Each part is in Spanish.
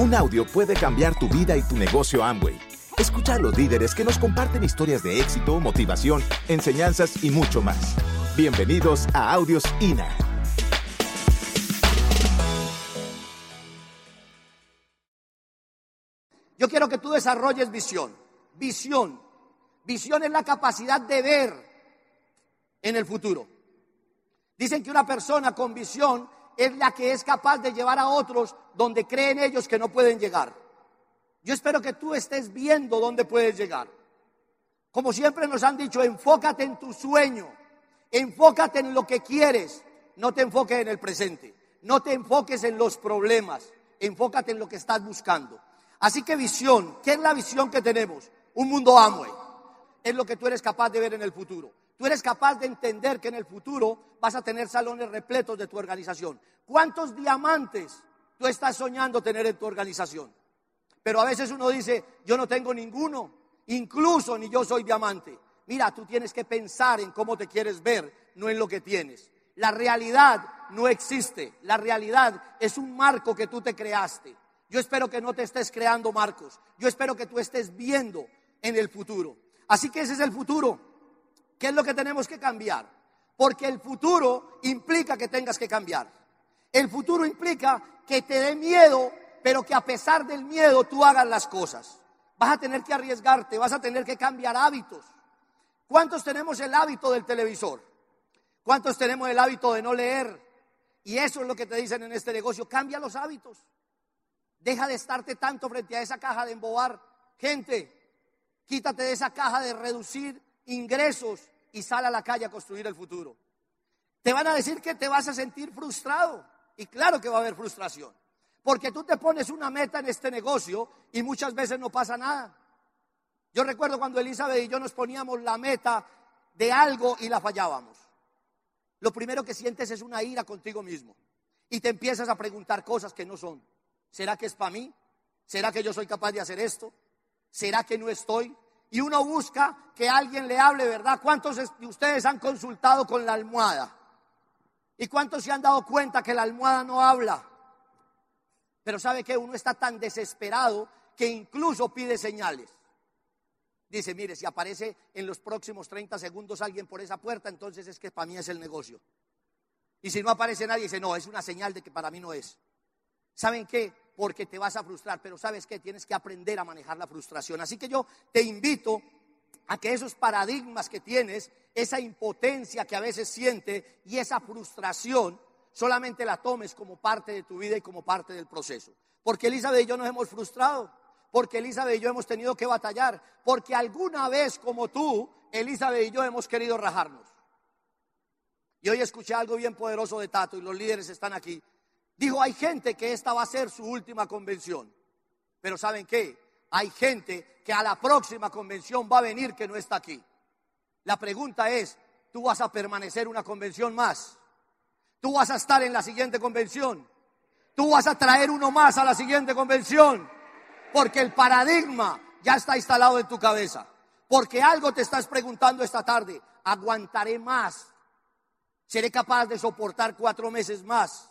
Un audio puede cambiar tu vida y tu negocio Amway. Escucha a los líderes que nos comparten historias de éxito, motivación, enseñanzas y mucho más. Bienvenidos a Audios INA. Yo quiero que tú desarrolles visión. Visión. Visión es la capacidad de ver en el futuro. Dicen que una persona con visión es la que es capaz de llevar a otros donde creen ellos que no pueden llegar. Yo espero que tú estés viendo dónde puedes llegar. Como siempre nos han dicho, enfócate en tu sueño, enfócate en lo que quieres, no te enfoques en el presente, no te enfoques en los problemas, enfócate en lo que estás buscando. Así que visión, ¿qué es la visión que tenemos? Un mundo Amway. Es lo que tú eres capaz de ver en el futuro. Tú eres capaz de entender que en el futuro vas a tener salones repletos de tu organización. ¿Cuántos diamantes tú estás soñando tener en tu organización? Pero a veces uno dice, yo no tengo ninguno, incluso ni yo soy diamante. Mira, tú tienes que pensar en cómo te quieres ver, no en lo que tienes. La realidad no existe. La realidad es un marco que tú te creaste. Yo espero que no te estés creando marcos. Yo espero que tú estés viendo en el futuro. Así que ese es el futuro. ¿Qué es lo que tenemos que cambiar? Porque el futuro implica que tengas que cambiar. El futuro implica que te dé miedo, pero que a pesar del miedo tú hagas las cosas. Vas a tener que arriesgarte, vas a tener que cambiar hábitos. ¿Cuántos tenemos el hábito del televisor? ¿Cuántos tenemos el hábito de no leer? Y eso es lo que te dicen en este negocio. Cambia los hábitos. Deja de estarte tanto frente a esa caja de embobar. Gente, quítate de esa caja de reducir ingresos y sal a la calle a construir el futuro. Te van a decir que te vas a sentir frustrado. Y claro que va a haber frustración. Porque tú te pones una meta en este negocio y muchas veces no pasa nada. Yo recuerdo cuando Elizabeth y yo nos poníamos la meta de algo y la fallábamos. Lo primero que sientes es una ira contigo mismo. Y te empiezas a preguntar cosas que no son. ¿Será que es para mí? ¿Será que yo soy capaz de hacer esto? ¿Será que no estoy? Y uno busca que alguien le hable, ¿verdad? ¿Cuántos de ustedes han consultado con la almohada? ¿Y cuántos se han dado cuenta que la almohada no habla? Pero sabe que uno está tan desesperado que incluso pide señales. Dice, mire, si aparece en los próximos 30 segundos alguien por esa puerta, entonces es que para mí es el negocio. Y si no aparece nadie, dice, no, es una señal de que para mí no es. ¿Saben qué? Porque te vas a frustrar, pero sabes que tienes que aprender a manejar la frustración. Así que yo te invito a que esos paradigmas que tienes, esa impotencia que a veces siente y esa frustración, solamente la tomes como parte de tu vida y como parte del proceso. Porque Elizabeth y yo nos hemos frustrado, porque Elizabeth y yo hemos tenido que batallar, porque alguna vez como tú, Elizabeth y yo hemos querido rajarnos. Y hoy escuché algo bien poderoso de Tato y los líderes están aquí. Dijo, hay gente que esta va a ser su última convención. Pero ¿saben qué? Hay gente que a la próxima convención va a venir que no está aquí. La pregunta es, ¿tú vas a permanecer una convención más? ¿Tú vas a estar en la siguiente convención? ¿Tú vas a traer uno más a la siguiente convención? Porque el paradigma ya está instalado en tu cabeza. Porque algo te estás preguntando esta tarde. ¿Aguantaré más? ¿Seré capaz de soportar cuatro meses más?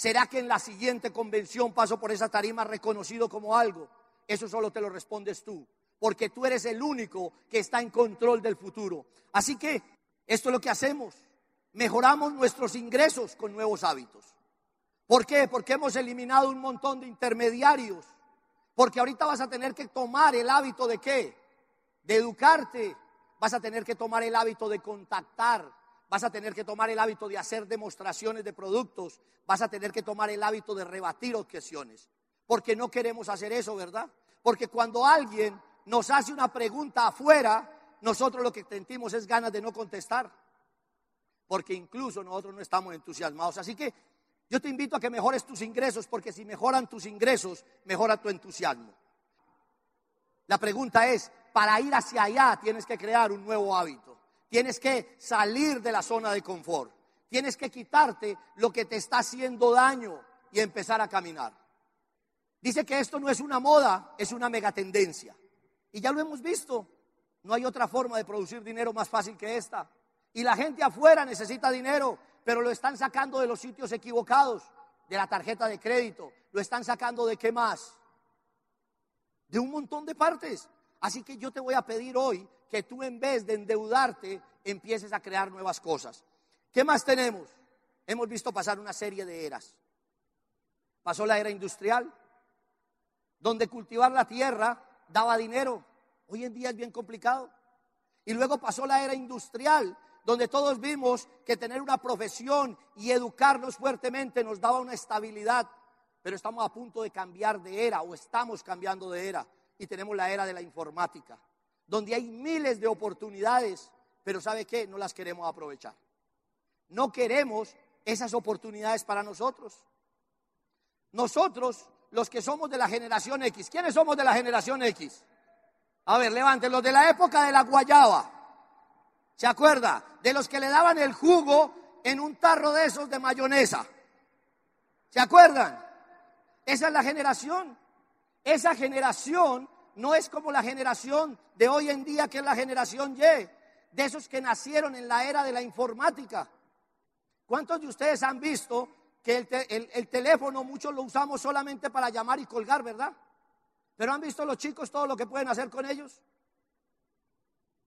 ¿Será que en la siguiente convención paso por esa tarima reconocido como algo? Eso solo te lo respondes tú, porque tú eres el único que está en control del futuro. Así que esto es lo que hacemos. Mejoramos nuestros ingresos con nuevos hábitos. ¿Por qué? Porque hemos eliminado un montón de intermediarios. Porque ahorita vas a tener que tomar el hábito de qué? De educarte. Vas a tener que tomar el hábito de contactar vas a tener que tomar el hábito de hacer demostraciones de productos, vas a tener que tomar el hábito de rebatir objeciones, porque no queremos hacer eso, ¿verdad? Porque cuando alguien nos hace una pregunta afuera, nosotros lo que sentimos es ganas de no contestar, porque incluso nosotros no estamos entusiasmados. Así que yo te invito a que mejores tus ingresos, porque si mejoran tus ingresos, mejora tu entusiasmo. La pregunta es, para ir hacia allá tienes que crear un nuevo hábito. Tienes que salir de la zona de confort. Tienes que quitarte lo que te está haciendo daño y empezar a caminar. Dice que esto no es una moda, es una megatendencia. Y ya lo hemos visto. No hay otra forma de producir dinero más fácil que esta. Y la gente afuera necesita dinero, pero lo están sacando de los sitios equivocados. de la tarjeta de crédito, lo están sacando de qué más? De un montón de partes. Así que yo te voy a pedir hoy que tú en vez de endeudarte empieces a crear nuevas cosas. ¿Qué más tenemos? Hemos visto pasar una serie de eras. Pasó la era industrial, donde cultivar la tierra daba dinero. Hoy en día es bien complicado. Y luego pasó la era industrial, donde todos vimos que tener una profesión y educarnos fuertemente nos daba una estabilidad. Pero estamos a punto de cambiar de era o estamos cambiando de era y tenemos la era de la informática, donde hay miles de oportunidades, pero ¿sabe qué? No las queremos aprovechar. No queremos esas oportunidades para nosotros. Nosotros, los que somos de la generación X, ¿quiénes somos de la generación X? A ver, levanten los de la época de la guayaba. ¿Se acuerda? De los que le daban el jugo en un tarro de esos de mayonesa. ¿Se acuerdan? Esa es la generación. Esa generación no es como la generación de hoy en día, que es la generación Y, de esos que nacieron en la era de la informática. ¿Cuántos de ustedes han visto que el, teléfono muchos lo usamos solamente para llamar y colgar, verdad? Pero han visto los chicos todo lo que pueden hacer con ellos.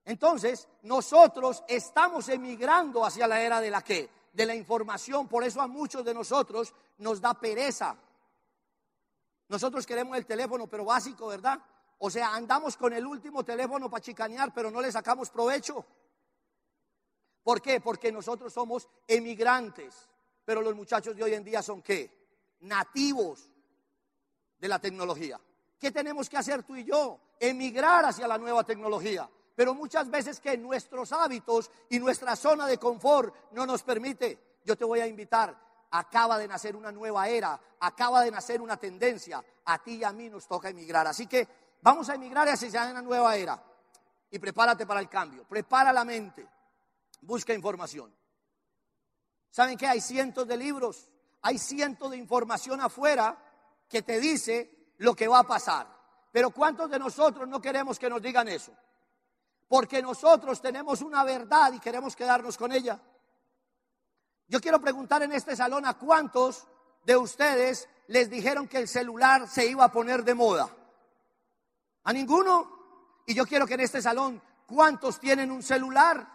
Entonces, nosotros estamos emigrando hacia la era de la que? De la información. Por eso a muchos de nosotros nos da pereza nosotros queremos el teléfono, pero básico, ¿verdad? O sea, andamos con el último teléfono para chicanear, pero no le sacamos provecho. ¿Por qué? Porque nosotros somos emigrantes, pero los muchachos de hoy en día son qué? Nativos de la tecnología. ¿Qué tenemos que hacer tú y yo? Emigrar hacia la nueva tecnología. Pero muchas veces que nuestros hábitos y nuestra zona de confort no nos permite. Yo te voy a invitar acaba de nacer una nueva era, acaba de nacer una tendencia. A ti y a mí nos toca emigrar. Así que vamos a emigrar hacia una nueva era. Y prepárate para el cambio. Prepara la mente. Busca información. ¿Saben qué? Hay cientos de libros, hay cientos de información afuera que te dice lo que va a pasar. Pero ¿cuántos de nosotros no queremos que nos digan eso? Porque nosotros tenemos una verdad y queremos quedarnos con ella. Yo quiero preguntar en este salón a cuántos de ustedes les dijeron que el celular se iba a poner de moda. ¿A ninguno? Y yo quiero que en este salón, ¿cuántos tienen un celular?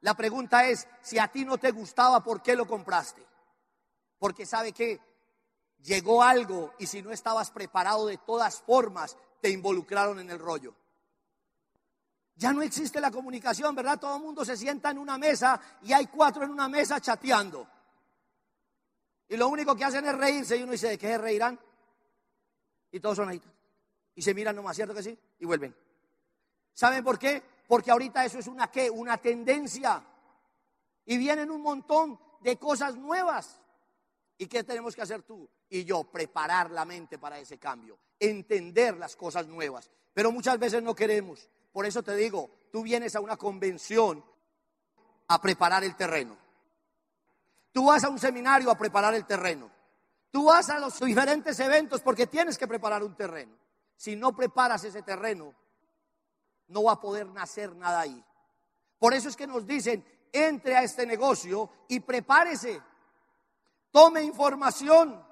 La pregunta es, si a ti no te gustaba, ¿por qué lo compraste? Porque sabe que llegó algo y si no estabas preparado de todas formas, te involucraron en el rollo. Ya no existe la comunicación, ¿verdad? Todo el mundo se sienta en una mesa y hay cuatro en una mesa chateando. Y lo único que hacen es reírse y uno dice, ¿de qué se reirán? Y todos son ahí. Y se miran nomás, ¿cierto que sí? Y vuelven. ¿Saben por qué? Porque ahorita eso es una qué? Una tendencia. Y vienen un montón de cosas nuevas. ¿Y qué tenemos que hacer tú y yo? Preparar la mente para ese cambio, entender las cosas nuevas. Pero muchas veces no queremos. Por eso te digo, tú vienes a una convención a preparar el terreno. Tú vas a un seminario a preparar el terreno. Tú vas a los diferentes eventos porque tienes que preparar un terreno. Si no preparas ese terreno, no va a poder nacer nada ahí. Por eso es que nos dicen, entre a este negocio y prepárese. Tome información.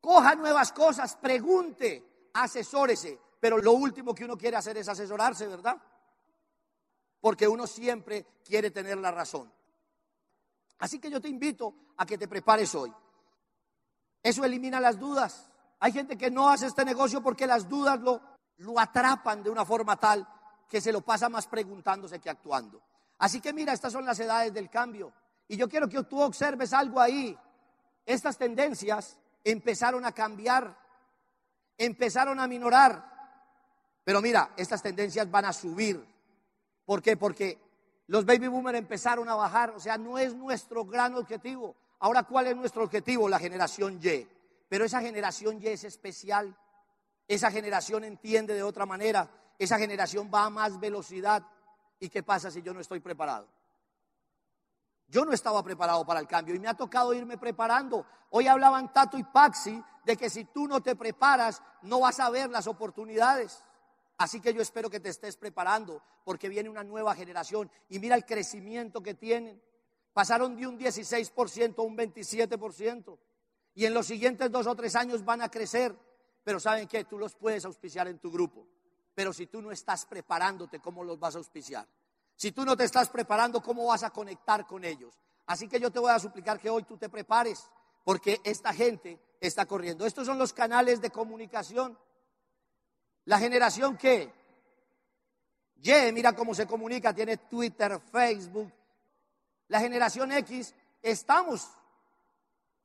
Coja nuevas cosas, pregunte, asesórese pero lo último que uno quiere hacer es asesorarse, ¿verdad? Porque uno siempre quiere tener la razón. Así que yo te invito a que te prepares hoy. Eso elimina las dudas. Hay gente que no hace este negocio porque las dudas lo, lo atrapan de una forma tal que se lo pasa más preguntándose que actuando. Así que mira, estas son las edades del cambio. Y yo quiero que tú observes algo ahí. Estas tendencias empezaron a cambiar, empezaron a minorar. Pero mira, estas tendencias van a subir. ¿Por qué? Porque los baby boomers empezaron a bajar, o sea, no es nuestro gran objetivo. Ahora, ¿cuál es nuestro objetivo? La generación Y. Pero esa generación Y es especial. Esa generación entiende de otra manera. Esa generación va a más velocidad. ¿Y qué pasa si yo no estoy preparado? Yo no estaba preparado para el cambio y me ha tocado irme preparando. Hoy hablaban Tato y Paxi de que si tú no te preparas, no vas a ver las oportunidades. Así que yo espero que te estés preparando porque viene una nueva generación y mira el crecimiento que tienen. Pasaron de un 16% a un 27%. Y en los siguientes dos o tres años van a crecer. Pero ¿saben qué? Tú los puedes auspiciar en tu grupo. Pero si tú no estás preparándote, ¿cómo los vas a auspiciar? Si tú no te estás preparando, ¿cómo vas a conectar con ellos? Así que yo te voy a suplicar que hoy tú te prepares, porque esta gente está corriendo. Estos son los canales de comunicación. La generación que, Y, mira cómo se comunica, tiene Twitter, Facebook. La generación X, estamos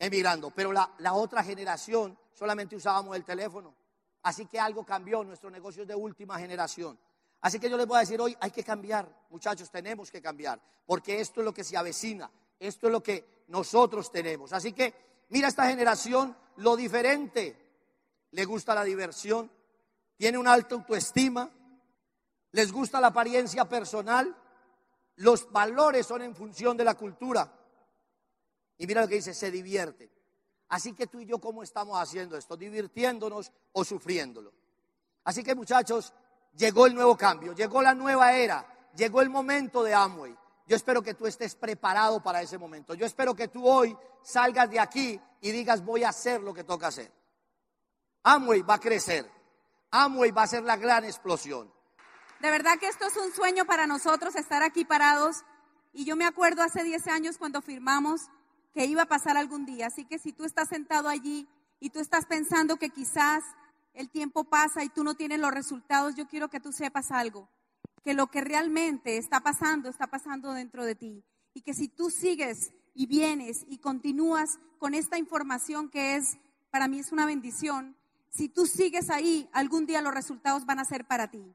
emigrando, pero la, la otra generación solamente usábamos el teléfono. Así que algo cambió, nuestro negocio es de última generación. Así que yo les voy a decir hoy, hay que cambiar, muchachos, tenemos que cambiar, porque esto es lo que se avecina, esto es lo que nosotros tenemos. Así que mira esta generación, lo diferente, le gusta la diversión, tiene una alta autoestima, les gusta la apariencia personal, los valores son en función de la cultura. Y mira lo que dice, se divierte. Así que tú y yo, ¿cómo estamos haciendo esto? ¿Divirtiéndonos o sufriéndolo? Así que muchachos, llegó el nuevo cambio, llegó la nueva era, llegó el momento de Amway. Yo espero que tú estés preparado para ese momento. Yo espero que tú hoy salgas de aquí y digas voy a hacer lo que toca hacer. Amway va a crecer. Amway va a ser la gran explosión. De verdad que esto es un sueño para nosotros estar aquí parados. Y yo me acuerdo hace 10 años cuando firmamos que iba a pasar algún día. Así que si tú estás sentado allí y tú estás pensando que quizás el tiempo pasa y tú no tienes los resultados, yo quiero que tú sepas algo, que lo que realmente está pasando, está pasando dentro de ti. Y que si tú sigues y vienes y continúas con esta información que es, para mí es una bendición, si tú sigues ahí, algún día los resultados van a ser para ti.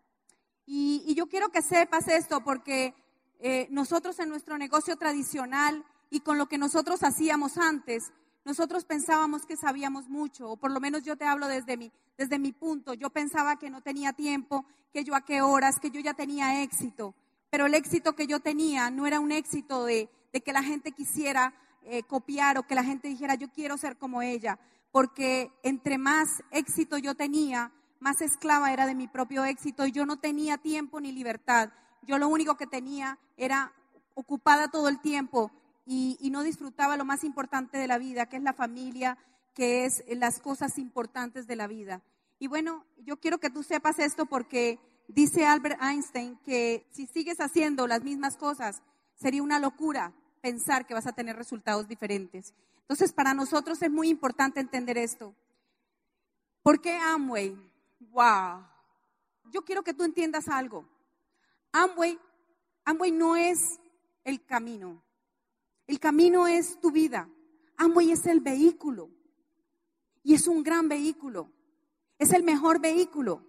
Y, yo quiero que sepas esto porque eh, nosotros en nuestro negocio tradicional y con lo que nosotros hacíamos antes, nosotros pensábamos que sabíamos mucho, o por lo menos yo te hablo desde mi, desde mi punto. Yo pensaba que no tenía tiempo, que yo a qué horas, que yo ya tenía éxito. Pero el éxito que yo tenía no era un éxito de, que la gente quisiera eh, copiar o que la gente dijera yo quiero ser como ella. Porque entre más éxito yo tenía, más esclava era de mi propio éxito y yo no tenía tiempo ni libertad. Yo lo único que tenía era ocupada todo el tiempo y, no disfrutaba lo más importante de la vida, que es la familia, que es las cosas importantes de la vida. Y bueno, yo quiero que tú sepas esto porque dice Albert Einstein que si sigues haciendo las mismas cosas, sería una locura pensar que vas a tener resultados diferentes. Entonces, para nosotros es muy importante entender esto. ¿Por qué Amway? Wow. Yo quiero que tú entiendas algo. Amway, Amway no es el camino. El camino es tu vida. Amway es el vehículo. Y es un gran vehículo. Es el mejor vehículo.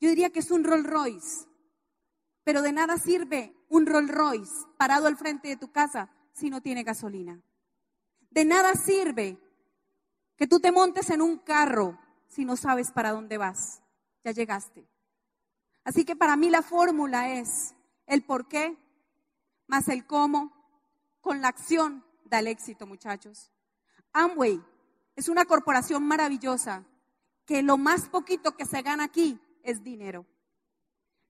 Yo diría que es un Rolls Royce. Pero de nada sirve un Rolls Royce parado al frente de tu casa si no tiene gasolina. De nada sirve que tú te montes en un carro si no sabes para dónde vas. Ya llegaste. Así que para mí la fórmula es el por qué más el cómo con la acción da el éxito, muchachos. Amway es una corporación maravillosa que lo más poquito que se gana aquí es dinero.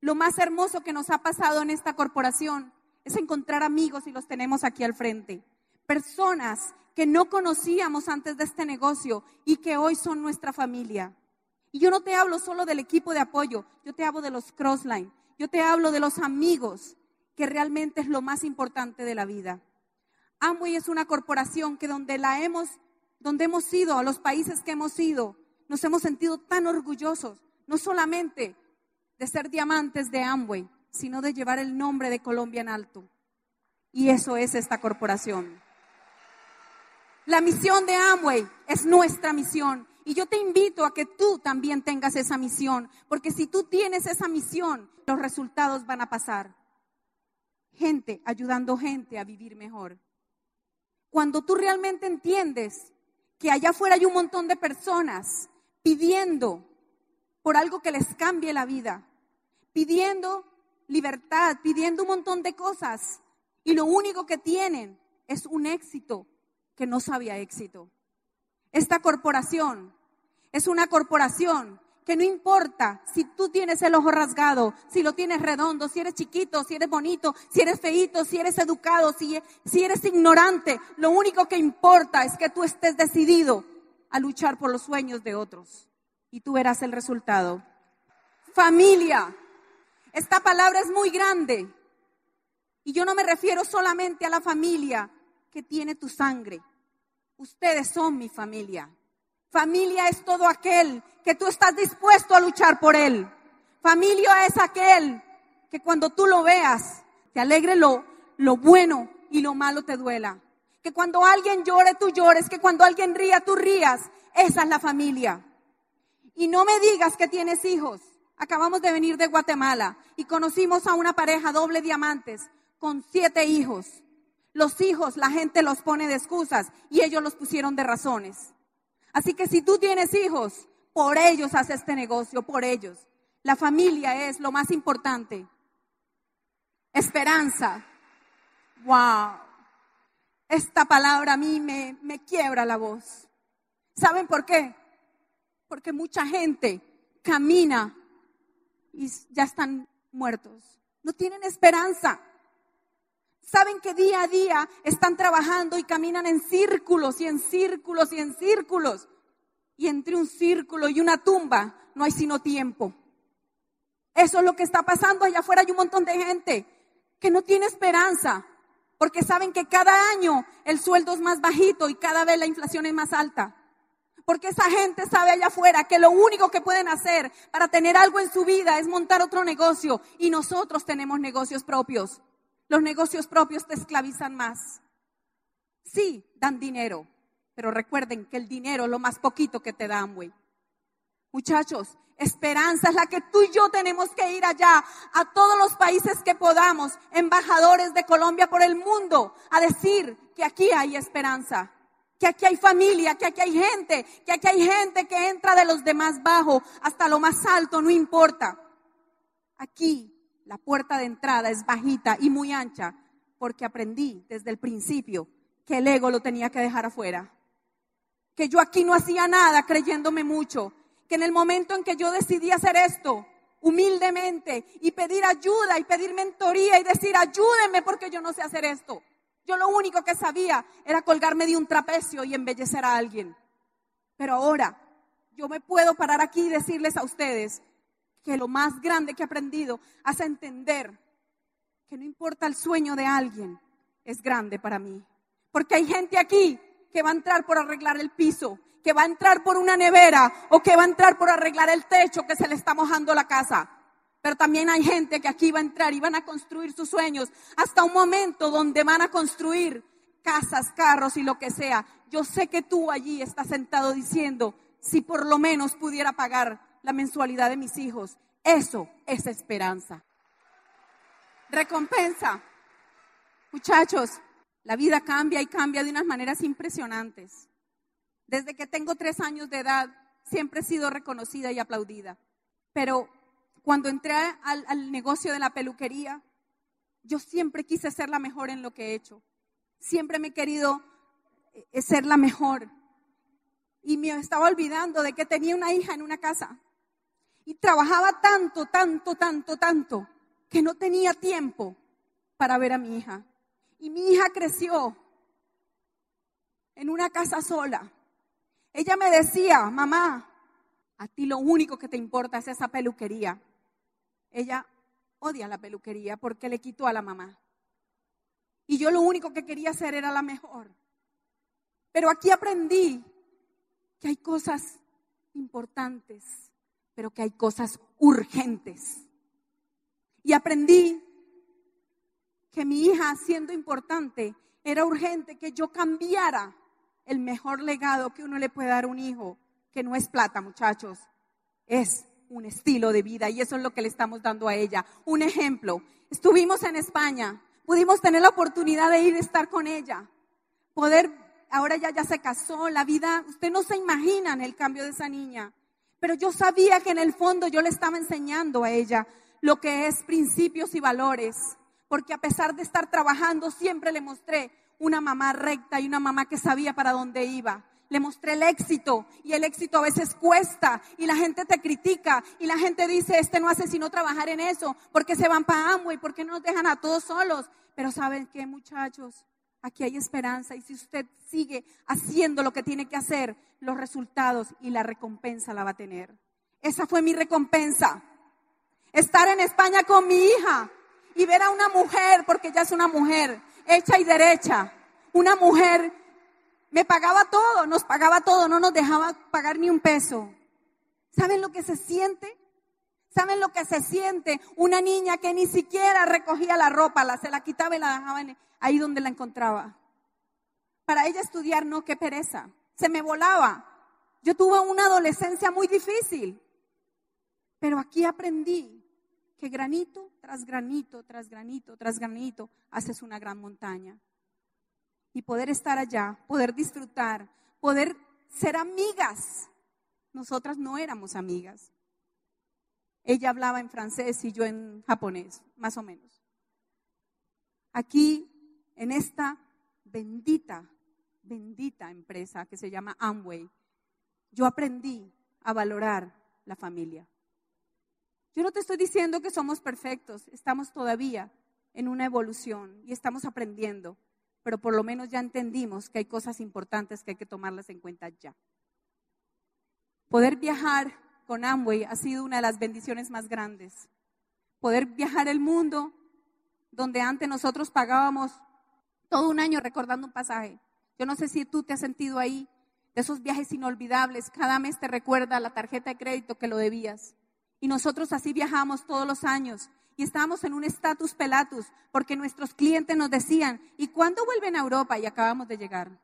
Lo más hermoso que nos ha pasado en esta corporación es encontrar amigos y los tenemos aquí al frente. Personas que no conocíamos antes de este negocio y que hoy son nuestra familia. Y yo no te hablo solo del equipo de apoyo, yo te hablo de los crossline, yo te hablo de los amigos, que realmente es lo más importante de la vida. Amway es una corporación que donde la hemos, donde hemos ido, a los países que hemos ido, nos hemos sentido tan orgullosos, no solamente de ser diamantes de Amway, sino de llevar el nombre de Colombia en alto. Y eso es esta corporación. La misión de Amway es nuestra misión. Y yo te invito a que tú también tengas esa misión, porque si tú tienes esa misión, los resultados van a pasar. Gente ayudando gente a vivir mejor. Cuando tú realmente entiendes que allá afuera hay un montón de personas pidiendo por algo que les cambie la vida, pidiendo libertad, pidiendo un montón de cosas, y lo único que tienen es un éxito que no sabía éxito. Esta corporación es una corporación que no importa si tú tienes el ojo rasgado, si lo tienes redondo, si eres chiquito, si eres bonito, si eres feito, si eres educado, si, si eres ignorante, lo único que importa es que tú estés decidido a luchar por los sueños de otros y tú verás el resultado. Familia. Esta palabra es muy grande y yo no me refiero solamente a la familia que tiene tu sangre. Ustedes son mi familia. Familia es todo aquel que tú estás dispuesto a luchar por él. Familia es aquel que cuando tú lo veas, te alegre lo, lo bueno y lo malo te duela. Que cuando alguien llore, tú llores. Que cuando alguien ría, tú rías. Esa es la familia. Y no me digas que tienes hijos. Acabamos de venir de Guatemala y conocimos a una pareja doble diamantes con siete hijos. Los hijos, la gente los pone de excusas y ellos los pusieron de razones. Así que si tú tienes hijos, por ellos haces este negocio, por ellos. La familia es lo más importante. Esperanza. Wow. Esta palabra a mí me, me quiebra la voz. ¿Saben por qué? Porque mucha gente camina y ya están muertos. No tienen esperanza. Saben que día a día están trabajando y caminan en círculos y en círculos y en círculos. Y entre un círculo y una tumba no hay sino tiempo. Eso es lo que está pasando. Allá afuera hay un montón de gente que no tiene esperanza. Porque saben que cada año el sueldo es más bajito y cada vez la inflación es más alta. Porque esa gente sabe allá afuera que lo único que pueden hacer para tener algo en su vida es montar otro negocio. Y nosotros tenemos negocios propios. Los negocios propios te esclavizan más. Sí, dan dinero, pero recuerden que el dinero es lo más poquito que te dan, güey. Muchachos, esperanza es la que tú y yo tenemos que ir allá, a todos los países que podamos, embajadores de Colombia por el mundo, a decir que aquí hay esperanza, que aquí hay familia, que aquí hay gente, que aquí hay gente que entra de los demás bajo hasta lo más alto, no importa. Aquí la puerta de entrada es bajita y muy ancha, porque aprendí desde el principio que el ego lo tenía que dejar afuera. Que yo aquí no hacía nada creyéndome mucho. Que en el momento en que yo decidí hacer esto, humildemente, y pedir ayuda y pedir mentoría y decir, ayúdenme porque yo no sé hacer esto. Yo lo único que sabía era colgarme de un trapecio y embellecer a alguien. Pero ahora yo me puedo parar aquí y decirles a ustedes que lo más grande que he aprendido hace entender que no importa el sueño de alguien, es grande para mí. Porque hay gente aquí que va a entrar por arreglar el piso, que va a entrar por una nevera o que va a entrar por arreglar el techo que se le está mojando la casa. Pero también hay gente que aquí va a entrar y van a construir sus sueños hasta un momento donde van a construir casas, carros y lo que sea. Yo sé que tú allí estás sentado diciendo, si por lo menos pudiera pagar la mensualidad de mis hijos. Eso es esperanza. Recompensa. Muchachos, la vida cambia y cambia de unas maneras impresionantes. Desde que tengo tres años de edad, siempre he sido reconocida y aplaudida. Pero cuando entré al, al, negocio de la peluquería, yo siempre quise ser la mejor en lo que he hecho. Siempre me he querido eh, ser la mejor. Y me estaba olvidando de que tenía una hija en una casa. Y trabajaba tanto, tanto, tanto, tanto, que no tenía tiempo para ver a mi hija. Y mi hija creció en una casa sola. Ella me decía, mamá, a ti lo único que te importa es esa peluquería. Ella odia la peluquería porque le quitó a la mamá. Y yo lo único que quería hacer era la mejor. Pero aquí aprendí que hay cosas importantes pero que hay cosas urgentes. Y aprendí que mi hija, siendo importante, era urgente que yo cambiara el mejor legado que uno le puede dar a un hijo, que no es plata, muchachos, es un estilo de vida y eso es lo que le estamos dando a ella. Un ejemplo, estuvimos en España, pudimos tener la oportunidad de ir a estar con ella, poder, ahora ella ya se casó, la vida, usted no se imagina el cambio de esa niña. Pero yo sabía que en el fondo yo le estaba enseñando a ella lo que es principios y valores. Porque a pesar de estar trabajando, siempre le mostré una mamá recta y una mamá que sabía para dónde iba. Le mostré el éxito y el éxito a veces cuesta y la gente te critica y la gente dice, este no hace sino trabajar en eso, porque se van para Amway, porque no nos dejan a todos solos. Pero ¿saben qué muchachos? Aquí hay esperanza y si usted sigue haciendo lo que tiene que hacer, los resultados y la recompensa la va a tener. Esa fue mi recompensa. Estar en España con mi hija y ver a una mujer, porque ella es una mujer, hecha y derecha, una mujer me pagaba todo, nos pagaba todo, no nos dejaba pagar ni un peso. ¿Saben lo que se siente? ¿Saben lo que se siente? Una niña que ni siquiera recogía la ropa, la, se la quitaba y la dejaba ahí donde la encontraba. Para ella estudiar, no, qué pereza. Se me volaba. Yo tuve una adolescencia muy difícil. Pero aquí aprendí que granito tras granito, tras granito, tras granito, haces una gran montaña. Y poder estar allá, poder disfrutar, poder ser amigas. Nosotras no éramos amigas. Ella hablaba en francés y yo en japonés, más o menos. Aquí, en esta bendita, bendita empresa que se llama Amway, yo aprendí a valorar la familia. Yo no te estoy diciendo que somos perfectos, estamos todavía en una evolución y estamos aprendiendo, pero por lo menos ya entendimos que hay cosas importantes que hay que tomarlas en cuenta ya. Poder viajar con Amway ha sido una de las bendiciones más grandes. Poder viajar el mundo donde antes nosotros pagábamos todo un año recordando un pasaje. Yo no sé si tú te has sentido ahí, de esos viajes inolvidables, cada mes te recuerda la tarjeta de crédito que lo debías. Y nosotros así viajamos todos los años y estábamos en un status pelatus porque nuestros clientes nos decían, ¿y cuándo vuelven a Europa? Y acabamos de llegar.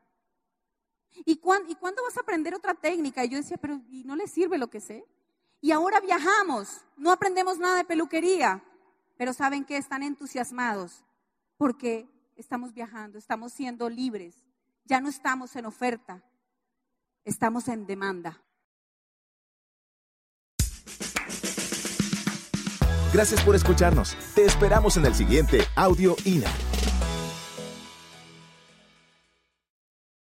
¿Y, cuándo, ¿Y cuándo vas a aprender otra técnica? Y yo decía, pero ¿y no le sirve lo que sé? Y ahora viajamos, no aprendemos nada de peluquería, pero saben que están entusiasmados porque estamos viajando, estamos siendo libres, ya no estamos en oferta, estamos en demanda. Gracias por escucharnos. Te esperamos en el siguiente Audio INA.